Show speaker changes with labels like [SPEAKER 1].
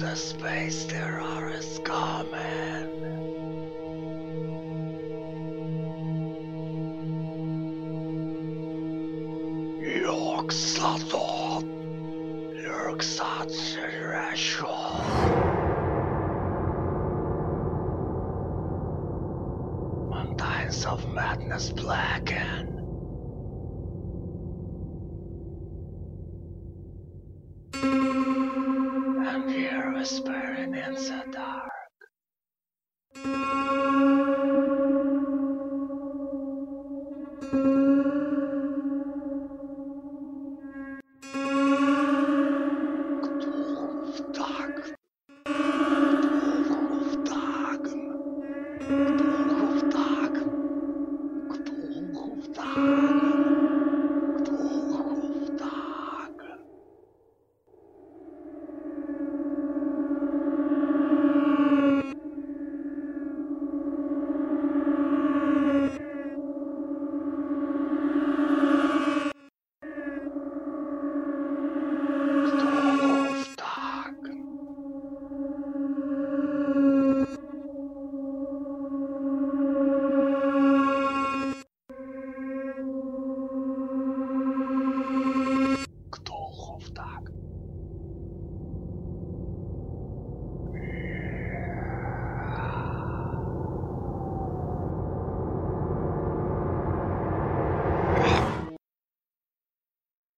[SPEAKER 1] The space terror is coming. Yoksa Yoksa Threshold. Mountains of madness blacken.